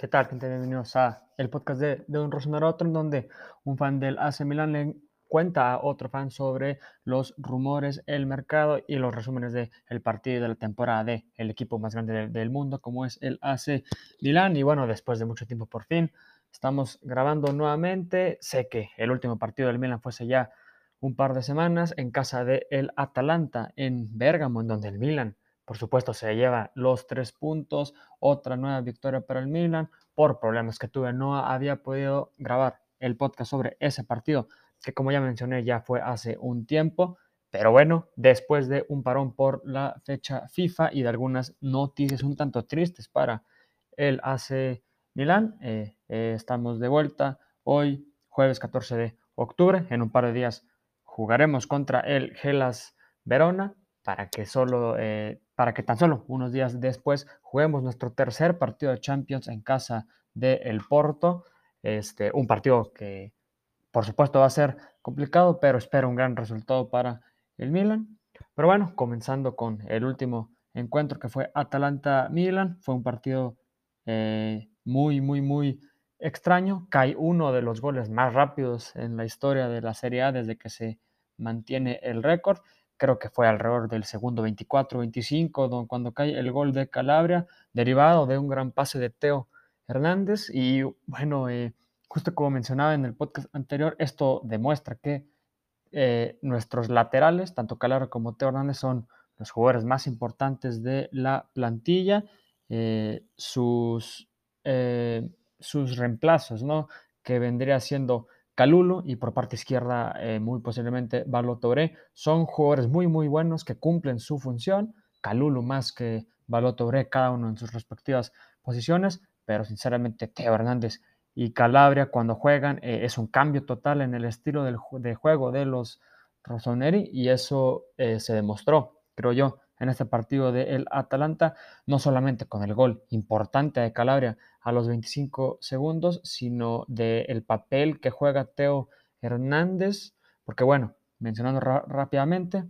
¿Qué tal? Bienvenidos a el podcast de, de un Otro, en donde un fan del AC Milan le cuenta a otro fan sobre los rumores, el mercado y los resúmenes del el partido de la temporada de el equipo más grande del, del mundo, como es el AC Milan. Y bueno, después de mucho tiempo, por fin, estamos grabando nuevamente. Sé que el último partido del Milan fue hace ya un par de semanas en casa del el Atalanta en Bérgamo, en donde el Milan por supuesto, se lleva los tres puntos, otra nueva victoria para el Milan. Por problemas que tuve, no había podido grabar el podcast sobre ese partido, que como ya mencioné, ya fue hace un tiempo. Pero bueno, después de un parón por la fecha FIFA y de algunas noticias un tanto tristes para el AC Milan, eh, eh, estamos de vuelta hoy, jueves 14 de octubre. En un par de días jugaremos contra el Gelas Verona para que solo eh, para que tan solo unos días después juguemos nuestro tercer partido de Champions en casa de el Porto. Este, un partido que por supuesto va a ser complicado, pero espero un gran resultado para el Milan. Pero bueno, comenzando con el último encuentro que fue Atalanta-Milan, fue un partido eh, muy, muy, muy extraño. Cae uno de los goles más rápidos en la historia de la Serie A desde que se mantiene el récord creo que fue alrededor del segundo 24-25, cuando cae el gol de Calabria, derivado de un gran pase de Teo Hernández. Y bueno, eh, justo como mencionaba en el podcast anterior, esto demuestra que eh, nuestros laterales, tanto Calabria como Teo Hernández, son los jugadores más importantes de la plantilla. Eh, sus, sus reemplazos, ¿no? Que vendría siendo Calulo y por parte izquierda eh, muy posiblemente Balotoré. Son jugadores muy muy buenos que cumplen su función. Calulo más que Balotoré, cada uno en sus respectivas posiciones, pero sinceramente Teo Hernández y Calabria cuando juegan eh, es un cambio total en el estilo del, de juego de los Rossoneri y eso eh, se demostró, creo yo, en este partido del Atalanta, no solamente con el gol importante de Calabria a los 25 segundos, sino del papel que juega Teo Hernández, porque bueno, mencionando rápidamente,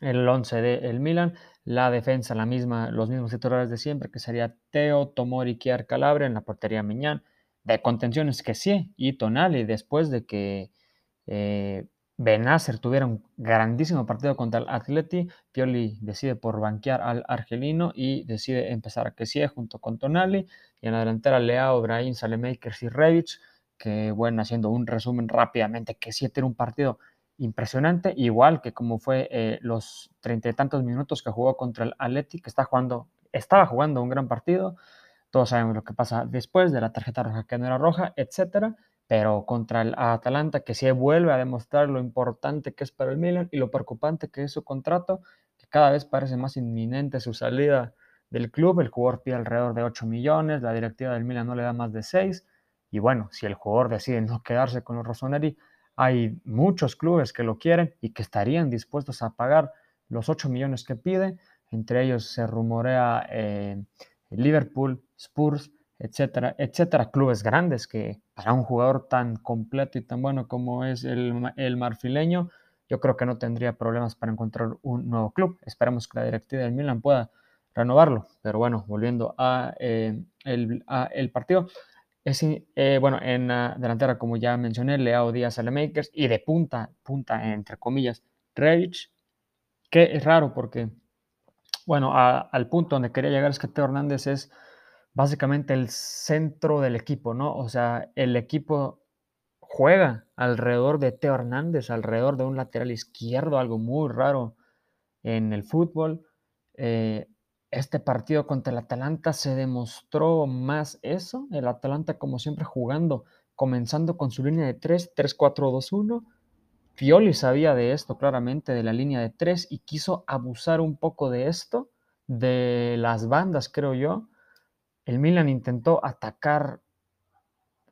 el 11 del Milan, la defensa, la misma, los mismos titulares de siempre, que sería Teo, Tomori, Kiar, Calabria en la portería Miñán, de contenciones que sí, y Tonali, después de que eh, Benacer tuviera un grandísimo partido contra el Atleti. Pioli decide por banquear al argelino y decide empezar a Kessie junto con Tonali. Y en la delantera Leao, Brahim, Salemakers y Revich, que bueno, haciendo un resumen rápidamente, Kessie tiene un partido impresionante, igual que como fue eh, los treinta y tantos minutos que jugó contra el Atleti, que está jugando, estaba jugando un gran partido. Todos sabemos lo que pasa después de la tarjeta roja que no era roja, etcétera pero contra el Atalanta que sí vuelve a demostrar lo importante que es para el Milan y lo preocupante que es su contrato, que cada vez parece más inminente su salida del club, el jugador pide alrededor de 8 millones, la directiva del Milan no le da más de 6, y bueno, si el jugador decide no quedarse con los Rossoneri, hay muchos clubes que lo quieren y que estarían dispuestos a pagar los 8 millones que pide, entre ellos se rumorea eh, Liverpool, Spurs, etcétera, etcétera, clubes grandes que para un jugador tan completo y tan bueno como es el, el marfileño, yo creo que no tendría problemas para encontrar un nuevo club. Esperemos que la directiva del Milan pueda renovarlo. Pero bueno, volviendo a, eh, el, el, partido, es, eh, bueno, en la delantera, como ya mencioné, Leao Díaz Makers y de punta, punta entre comillas, Revich, que es raro porque, bueno, al punto donde quería llegar es que Teo Hernández es básicamente el centro del equipo, ¿no? O sea, el equipo juega alrededor de Teo Hernández, alrededor de un lateral izquierdo, algo muy raro en el fútbol. Eh, este partido contra el Atalanta se demostró más eso, el Atalanta como siempre jugando, comenzando con su línea de 3, 3-4-2-1. Pioli sabía de esto claramente, de la línea de 3, y quiso abusar un poco de esto, de las bandas, creo yo, el Milan intentó atacar,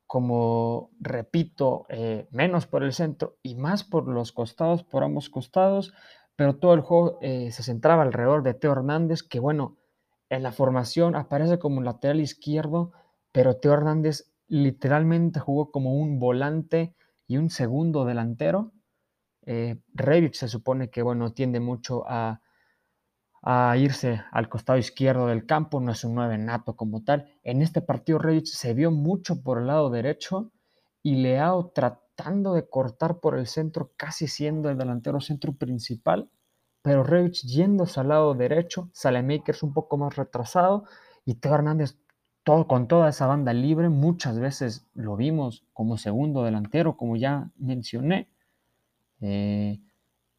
como repito, eh, menos por el centro y más por los costados, por ambos costados, pero todo el juego eh, se centraba alrededor de Teo Hernández, que bueno, en la formación aparece como un lateral izquierdo, pero Teo Hernández literalmente jugó como un volante y un segundo delantero. Eh, se supone que bueno, tiende mucho a a irse al costado izquierdo del campo, no es un 9 nato como tal. En este partido Rebic se vio mucho por el lado derecho y Leao tratando de cortar por el centro, casi siendo el delantero centro principal, pero Rebic yéndose al lado derecho, Salemakers un poco más retrasado y Teo Hernández todo, con toda esa banda libre, muchas veces lo vimos como segundo delantero, como ya mencioné. Eh,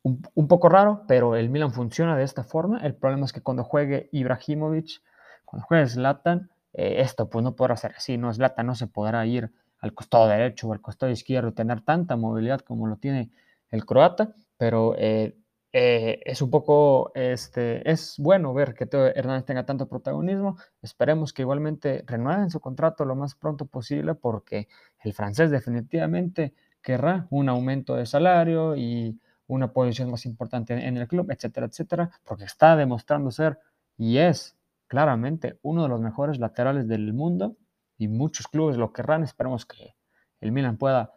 un, poco raro, pero el Milan funciona de esta forma. El problema es que cuando juegue Ibrahimovic, cuando juegue Zlatan, eh, esto pues no podrá ser así, ¿no? Zlatan no se podrá ir al costado derecho o al costado izquierdo, tener tanta movilidad como lo tiene el croata, pero eh, eh, es un poco, este, es bueno ver que Teo Hernández tenga tanto protagonismo. Esperemos que igualmente renueven su contrato lo más pronto posible porque el francés definitivamente querrá un aumento de salario y una posición más importante en el club, etcétera, etcétera, porque está demostrando ser y es claramente uno de los mejores laterales del mundo y muchos clubes lo querrán. Esperemos que el Milan pueda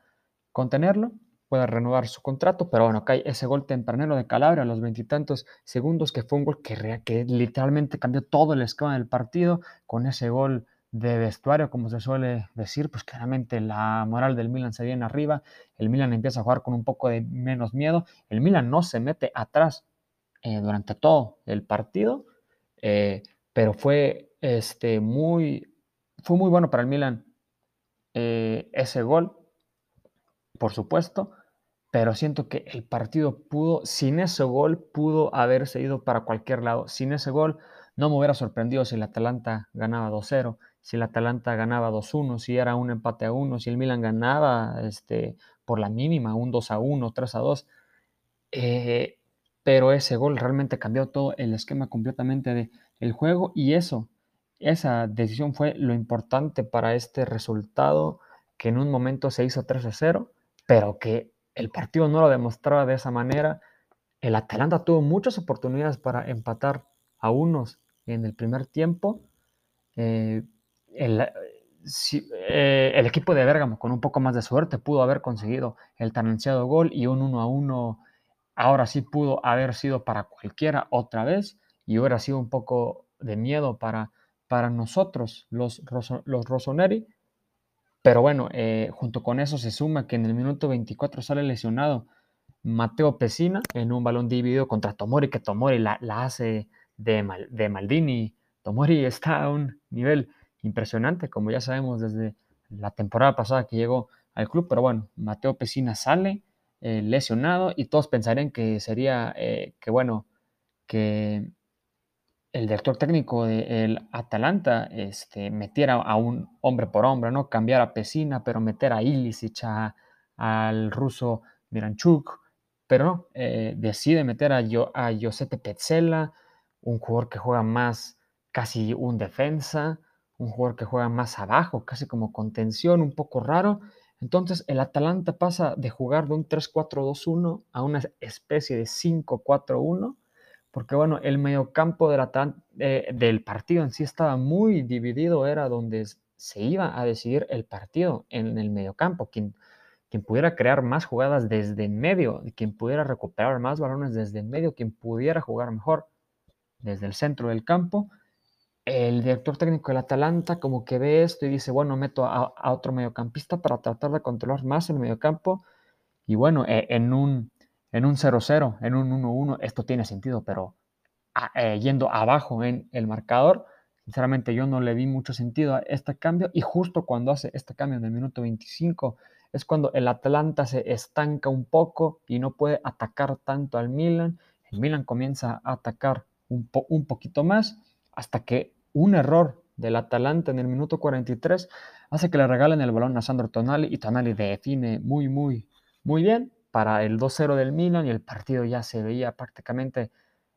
contenerlo, pueda renovar su contrato, pero bueno, cae ese gol tempranero de Calabria a los veintitantos segundos, que fue un gol que, que literalmente cambió todo el esquema del partido con ese gol de vestuario, como se suele decir, pues claramente la moral del Milan se viene arriba, el Milan empieza a jugar con un poco de menos miedo, el Milan no se mete atrás eh, durante todo el partido, eh, pero fue este, muy, fue muy bueno para el Milan eh, ese gol, por supuesto, pero siento que el partido pudo, sin ese gol, pudo haberse ido para cualquier lado. Sin ese gol, no me hubiera sorprendido si el Atalanta ganaba 2-0, si el Atalanta ganaba 2-1, si era un empate a 1, si el Milan ganaba este, por la mínima, un 2-1, 3-2. Eh, pero ese gol realmente cambió todo el esquema completamente del juego y eso esa decisión fue lo importante para este resultado que en un momento se hizo 3 a 0, pero que el partido no lo demostraba de esa manera. El Atalanta tuvo muchas oportunidades para empatar a unos en el primer tiempo. Eh, el, eh, el, equipo de Bergamo, con un poco más de suerte, pudo haber conseguido el tan ansiado gol y un 1 a 1 ahora sí pudo haber sido para cualquiera otra vez y hubiera sido un poco de miedo para para nosotros, los, los Rossoneri. Pero bueno, eh, junto con eso se suma que en el minuto 24 sale lesionado Mateo Pesina en un balón dividido contra Tomori, que Tomori la, hace de, de Maldini. Tomori está a un nivel impresionante, como ya sabemos desde la temporada pasada que llegó al club. Pero bueno, Mateo Pesina sale eh, lesionado y todos pensarían que sería, eh, que bueno, que el director técnico del Atalanta este, metiera a un hombre por hombre, ¿no? Cambiar a Pesina, pero meter a Ilicic, al ruso Miranchuk, pero no, eh, decide meter a, Yo, a Josete Petzela, un jugador que juega más casi un defensa, un jugador que juega más abajo, casi como contención, un poco raro. Entonces el Atalanta pasa de jugar de un 3-4-2-1 a una especie de 5-4-1 porque bueno, el mediocampo eh, del partido en sí estaba muy dividido, era donde se iba a decidir el partido en el mediocampo, quien, quien pudiera crear más jugadas desde en medio, quien pudiera recuperar más balones desde en medio, quien pudiera jugar mejor desde el centro del campo. El director técnico del Atalanta como que ve esto y dice, bueno, meto a, otro mediocampista para tratar de controlar más el mediocampo. Y bueno, e, en un en un 0-0, en un 1-1, esto tiene sentido, pero ah, eh, yendo abajo en el marcador, sinceramente yo no le vi mucho sentido a este cambio y justo cuando hace este cambio en el minuto 25 es cuando el Atlanta se estanca un poco y no puede atacar tanto al Milan. El Milan comienza a atacar un, un poquito más hasta que un error del Atalanta en el minuto 43 hace que le regalen el balón a Sandro Tonali y Tonali define muy, muy, muy bien para el 2-0 del Milan y el partido ya se veía prácticamente,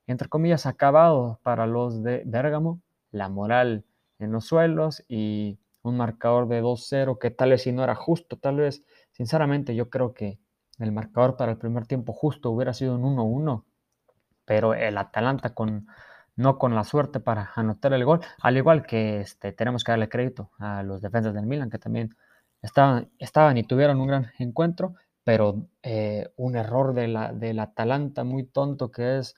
entre comillas, acabado para los de Bérgamo, la moral en los suelos y un marcador de 2-0 que tal vez si no era justo, tal vez, sinceramente yo creo que el marcador para el primer tiempo justo hubiera sido un 1-1, pero el Atalanta con no con la suerte para anotar el gol, al igual que este, tenemos que darle crédito a los defensas del Milan que también estaban, estaban y tuvieron un gran encuentro, pero eh, un error de la, del Atalanta muy tonto que es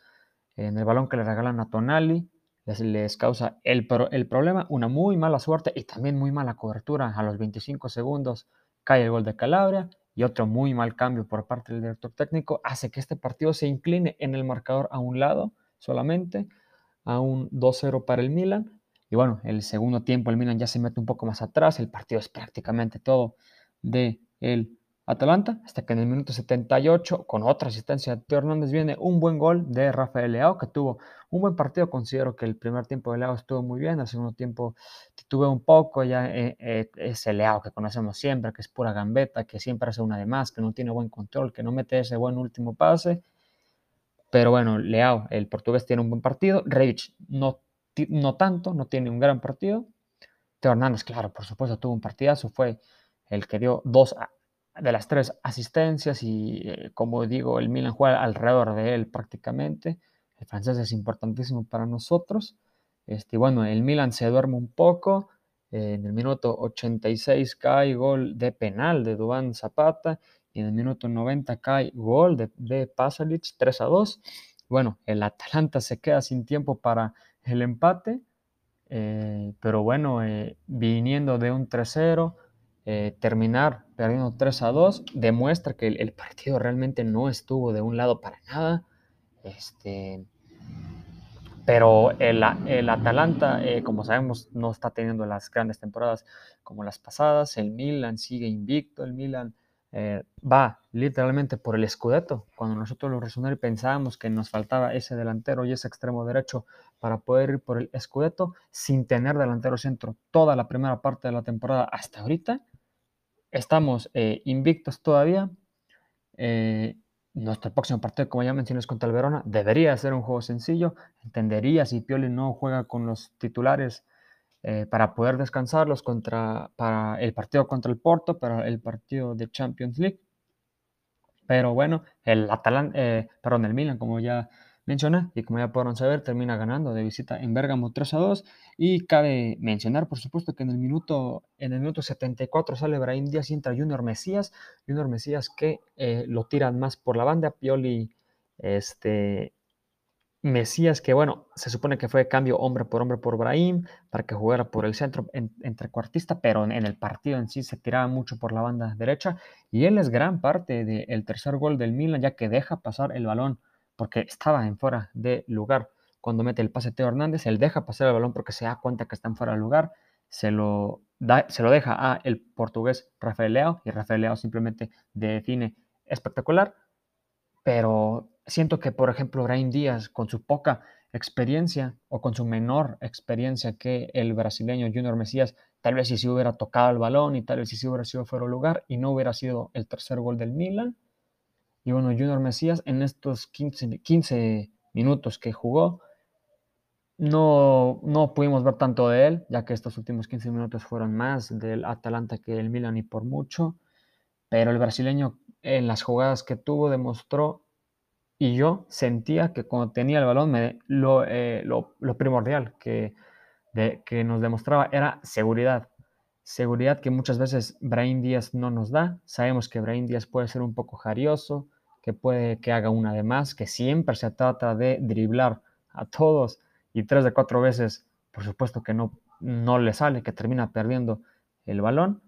en el balón que le regalan a Tonali, les, causa el, el problema, una muy mala suerte y también muy mala cobertura. A los 25 segundos cae el gol de Calabria y otro muy mal cambio por parte del director técnico hace que este partido se incline en el marcador a un lado solamente, a un 2-0 para el Milan. Y bueno, el segundo tiempo el Milan ya se mete un poco más atrás, el partido es prácticamente todo de el Atalanta, hasta que en el minuto 78, con otra asistencia de Teo Hernández, viene un buen gol de Rafael Leao, que tuvo un buen partido. Considero que el primer tiempo de Leao estuvo muy bien, el segundo tiempo tuve un poco, ya eh, eh, ese Leao que conocemos siempre, que es pura gambeta, que siempre hace una de más, que no tiene buen control, que no mete ese buen último pase. Pero bueno, Leao, el portugués, tiene un buen partido. Reich no, no tanto, no tiene un gran partido. Teo Hernández, claro, por supuesto, tuvo un partidazo, fue el que dio dos de las tres asistencias y eh, como digo, el Milan juega alrededor de él prácticamente. El francés es importantísimo para nosotros. Este, bueno, el Milan se duerme un poco. En el minuto 86 cae gol de penal de Dubán Zapata. Y en el minuto 90 cae gol de, de Pasalic 3 a 2. Bueno, el Atalanta se queda sin tiempo para el empate. Eh, pero bueno, viniendo de un 3-0, eh, terminar perdiendo 3 a 2 demuestra que el, partido realmente no estuvo de un lado para nada. Este, pero el, el Atalanta, eh, como sabemos, no está teniendo las grandes temporadas como las pasadas. El Milan sigue invicto. El Milan eh, va literalmente por el Scudetto. Cuando nosotros los resonadores pensábamos que nos faltaba ese delantero y ese extremo derecho para poder ir por el Scudetto sin tener delantero centro toda la primera parte de la temporada hasta ahorita Estamos eh, invictos todavía. Eh, nuestro próximo partido, como ya mencioné, es contra el Verona. Debería ser un juego sencillo. Entendería si Pioli no juega con los titulares eh, para poder descansarlos contra, para el partido contra el Porto, para el partido de Champions League. Pero bueno, el Atalanta, perdón, el Milan, como ya mencioné y como ya podrán saber, termina ganando de visita en Bergamo 3 a 2. Y cabe mencionar, por supuesto, que en el minuto, en el minuto 74 sale Brahim Díaz y entra Junior Mesías. Junior Mesías que eh, lo tiran más por la banda. Pioli, este, Mesías, que bueno, se supone que fue cambio hombre por hombre por Brahim para que jugara por el centro entre cuartista, pero en, el partido en sí se tiraba mucho por la banda derecha. Y él es gran parte del tercer gol del Milan, ya que deja pasar el balón porque estaba en fuera de lugar. Cuando mete el pase Teo Hernández, él deja pasar el balón porque se da cuenta que está en fuera de lugar, se lo, da, se lo deja a el portugués Rafael Leao y Rafael Leao simplemente define espectacular. Pero siento que, por ejemplo, Brian Díaz, con su poca experiencia o con su menor experiencia que el brasileño Junior Mesías, tal vez si hubiera tocado el balón y tal vez si hubiera sido fuera de lugar y no hubiera sido el tercer gol del Milan, y bueno, Junior Mesías en estos 15, 15 minutos que jugó, no, no pudimos ver tanto de él, ya que estos últimos 15 minutos fueron más del Atalanta que el Milan y por mucho. Pero el brasileño en las jugadas que tuvo demostró y yo sentía que cuando tenía el balón me, lo, eh, lo, primordial que, que nos demostraba era seguridad. Seguridad que muchas veces Brain Díaz no nos da. Sabemos que Brain Díaz puede ser un poco jarioso, que puede que haga una de más, que siempre se trata de driblar a todos y tres de cuatro veces, por supuesto que no, no le sale, que termina perdiendo el balón.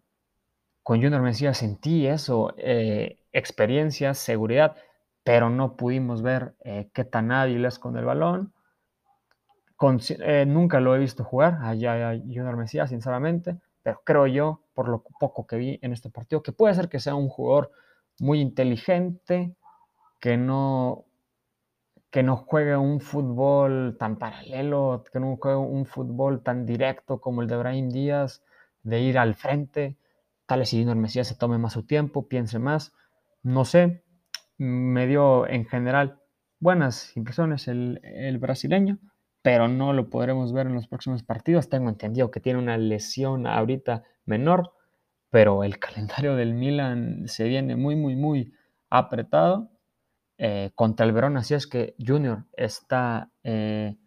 Con Junior Mesías sentí eso, eh, experiencia, seguridad, pero no pudimos ver eh, qué tan hábil es con el balón. Eh, nunca lo he visto jugar allá a Junior Mesías, sinceramente, pero creo yo, por lo poco que vi en este partido, que puede ser que sea un jugador muy inteligente, que no, que no juegue un fútbol tan paralelo, que no juegue un fútbol tan directo como el de Brahim Díaz, de ir al frente. Tal vez si Junior Mesías se tome más su tiempo, piense más. No sé, me dio en general buenas impresiones el, el brasileño, pero no lo podremos ver en los próximos partidos. Tengo entendido que tiene una lesión ahorita menor, pero el calendario del Milan se viene muy, muy, muy apretado eh, contra el Verona. Así es que Junior está eh,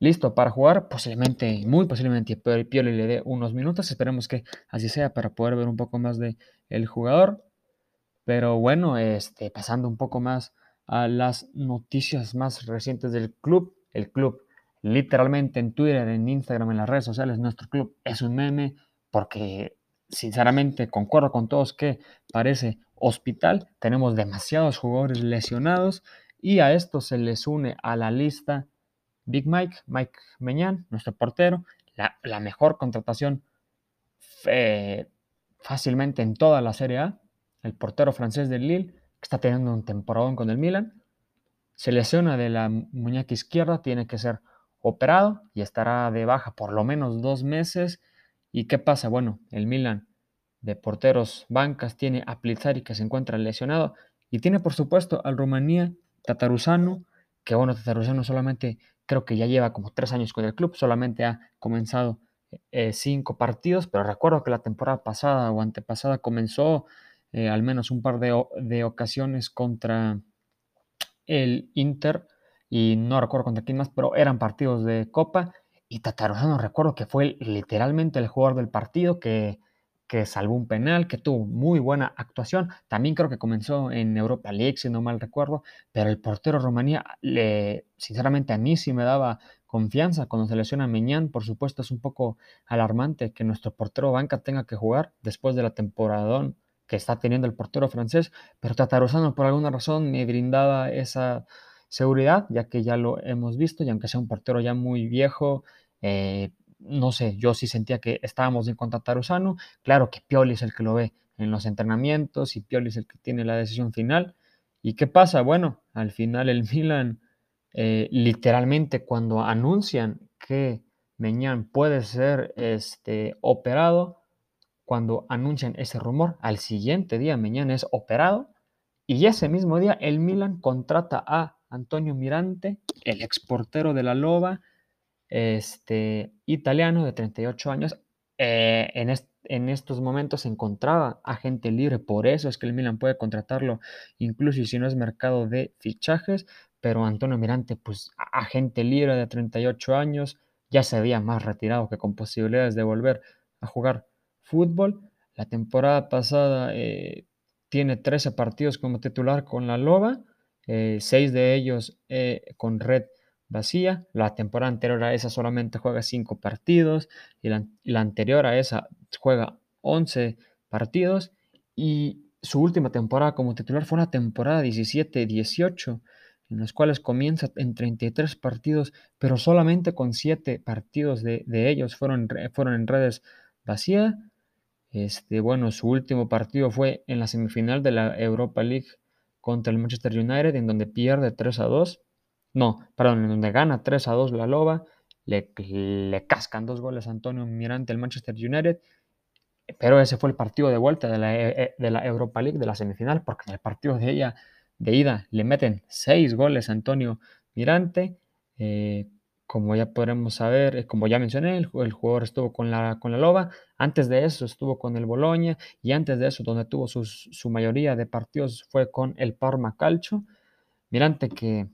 listo para jugar. Posiblemente, muy posiblemente, Pioli le dé unos minutos. Esperemos que así sea para poder ver un poco más de el jugador. Pero bueno, este, pasando un poco más a las noticias más recientes del club. El club, literalmente en Twitter, en Instagram, en las redes sociales, nuestro club es un meme porque sinceramente concuerdo con todos que parece hospital. Tenemos demasiados jugadores lesionados y a esto se les une a la lista Big Mike, Mike Meñán, nuestro portero, la, mejor contratación eh, fácilmente en toda la Serie A, el portero francés del Lille, que está teniendo un temporadón con el Milan, se lesiona de la muñeca izquierda, tiene que ser operado y estará de baja por lo menos dos meses. ¿Y qué pasa? Bueno, el Milan de porteros bancas tiene a Plizzari que se encuentra lesionado y tiene por supuesto al Rumanía Tatarusano, que bueno, Tatarusano solamente creo que ya lleva como tres años con el club, solamente ha comenzado eh, cinco partidos, pero recuerdo que la temporada pasada o antepasada comenzó eh, al menos un par de, ocasiones contra el Inter y no recuerdo contra quién más, pero eran partidos de Copa y Tataruzano recuerdo que fue literalmente el jugador del partido que que salvó un penal, que tuvo muy buena actuación. También creo que comenzó en Europa League, si no mal recuerdo, pero el portero Rumanía, le, sinceramente a mí sí me daba confianza cuando se lesiona Meñán. Por supuesto es un poco alarmante que nuestro portero banca tenga que jugar después de la temporada que está teniendo el portero francés, pero Tataruzano por alguna razón me brindaba esa seguridad, ya que ya lo hemos visto, y aunque sea un portero ya muy viejo, eh, no sé, yo sí sentía que estábamos en contra Tarusano. Claro que Pioli es el que lo ve en los entrenamientos y Pioli es el que tiene la decisión final. ¿Y qué pasa? Bueno, al final el Milan, eh, literalmente cuando anuncian que Meñán puede ser este, operado, cuando anuncian ese rumor, al siguiente día Meñán es operado y ese mismo día el Milan contrata a Antonio Mirante, el exportero de la Loba, este, italiano de 38 años. Eh, en, en, estos momentos se encontraba agente libre, por eso es que el Milan puede contratarlo, incluso si no es mercado de fichajes, pero Antonio Mirante, pues agente libre de 38 años, ya se había más retirado que con posibilidades de volver a jugar fútbol. La temporada pasada eh, tiene 13 partidos como titular con la Loba, 6 eh, de ellos con Red vacía. La temporada anterior a esa solamente juega 5 partidos y la, anterior a esa juega 11 partidos y su última temporada como titular fue una temporada 17-18 en los cuales comienza en 33 partidos, pero solamente con 7 partidos de, ellos fueron, fueron en redes vacías. Este, bueno, su último partido fue en la semifinal de la Europa League contra el Manchester United, en donde pierde 3 a 2. No, perdón, donde gana 3 a 2 la Loba, le, le cascan dos goles a Antonio Mirante el Manchester United, pero ese fue el partido de vuelta de la, e, e, de la Europa League, de la semifinal, porque en el partido de ella de ida le meten 6 goles a Antonio Mirante. Eh, como ya podremos saber, eh, como ya mencioné, el, jugador estuvo con la, con la Loba, antes de eso estuvo con el Boloña y antes de eso donde tuvo su mayoría de partidos fue con el Parma Calcio. Mirante que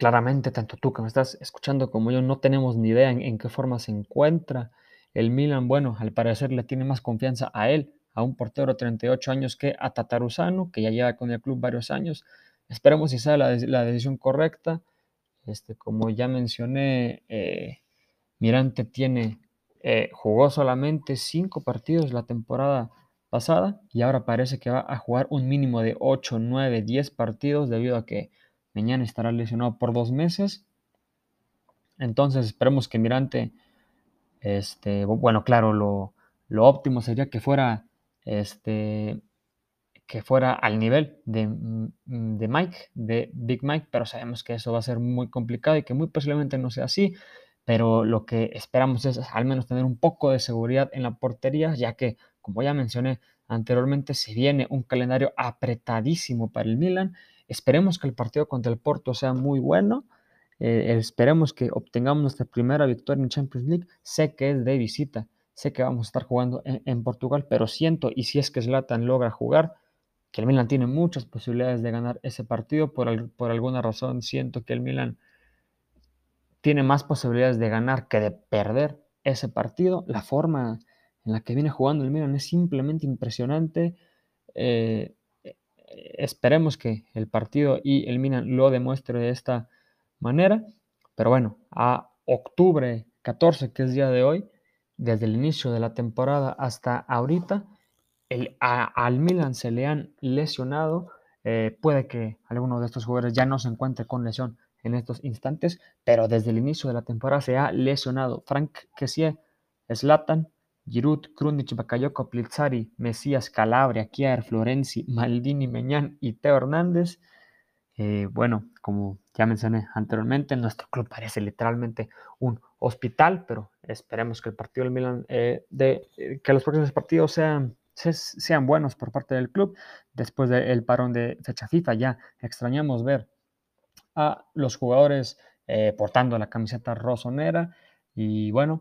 claramente tanto tú que me estás escuchando como yo no tenemos ni idea en, qué forma se encuentra. El Milan, bueno, al parecer le tiene más confianza a él, a un portero de 38 años que a Tataruzano, que ya lleva con el club varios años. Esperemos si sea la, decisión correcta. Este, como ya mencioné, eh, Mirante tiene, eh, jugó solamente cinco partidos la temporada pasada y ahora parece que va a jugar un mínimo de 8, 9, 10 partidos debido a que Mañana estará lesionado por dos meses. Entonces esperemos que Mirante, este, bueno, claro, lo, óptimo sería que fuera, este, que fuera al nivel de, mm, de, Mike, de Big Mike, pero sabemos que eso va a ser muy complicado y que muy posiblemente no sea así. Pero lo que esperamos es al menos tener un poco de seguridad en la portería, ya que, como ya mencioné anteriormente, se viene un calendario apretadísimo para el Milan Esperemos que el partido contra el Porto sea muy bueno. Eh, esperemos que obtengamos nuestra primera victoria en Champions League. Sé que es de visita, sé que vamos a estar jugando en, Portugal, pero siento, y si es que Zlatan logra jugar, que el Milan tiene muchas posibilidades de ganar ese partido. Por, por alguna razón siento que el Milan tiene más posibilidades de ganar que de perder ese partido. La forma en la que viene jugando el Milan es simplemente impresionante. Eh, esperemos que el partido y el Milan lo demuestre de esta manera. Pero bueno, a octubre 14, que es día de hoy, desde el inicio de la temporada hasta ahorita, el, al Milan se le han lesionado. Eh, puede que alguno de estos jugadores ya no se encuentre con lesión en estos instantes, pero desde el inicio de la temporada se ha lesionado Frank Kessie, Zlatan, Giroud, Krunic, Bakayoko, Plizzari, Mesías, Calabria, Kier, Florenzi, Maldini, Meñán y Teo Hernández. Eh, bueno, como ya mencioné anteriormente, nuestro club parece literalmente un hospital, pero esperemos que el partido del Milan, eh, de, eh, que los próximos partidos sean, sean buenos por parte del club. Después del parón de fecha FIFA, ya extrañamos ver a los jugadores portando la camiseta rosonera. Y bueno,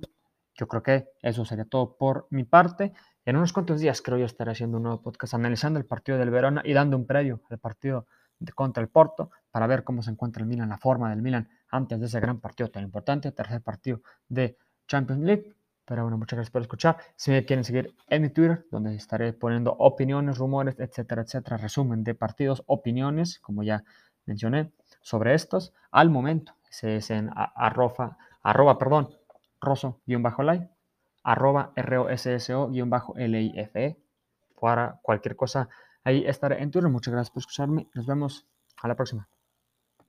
yo creo que eso sería todo por mi parte. En unos cuantos días creo yo estaré haciendo un nuevo podcast analizando el partido del Verona y dando un previo al partido contra el Porto para ver cómo se encuentra el Milan, la forma del Milan antes de ese gran partido tan importante, tercer partido de Champions League. Pero bueno, muchas gracias por escuchar. Si me quieren seguir en mi Twitter, donde estaré poniendo opiniones, rumores, etcétera, etcétera, resumen de partidos, opiniones, como ya mencioné, sobre estos. Al momento, ese es en arroba, arroba perdón, roso-lay, arroba rosso-life. Para cualquier cosa, ahí estaré en turno. Muchas gracias por escucharme. Nos vemos a la próxima.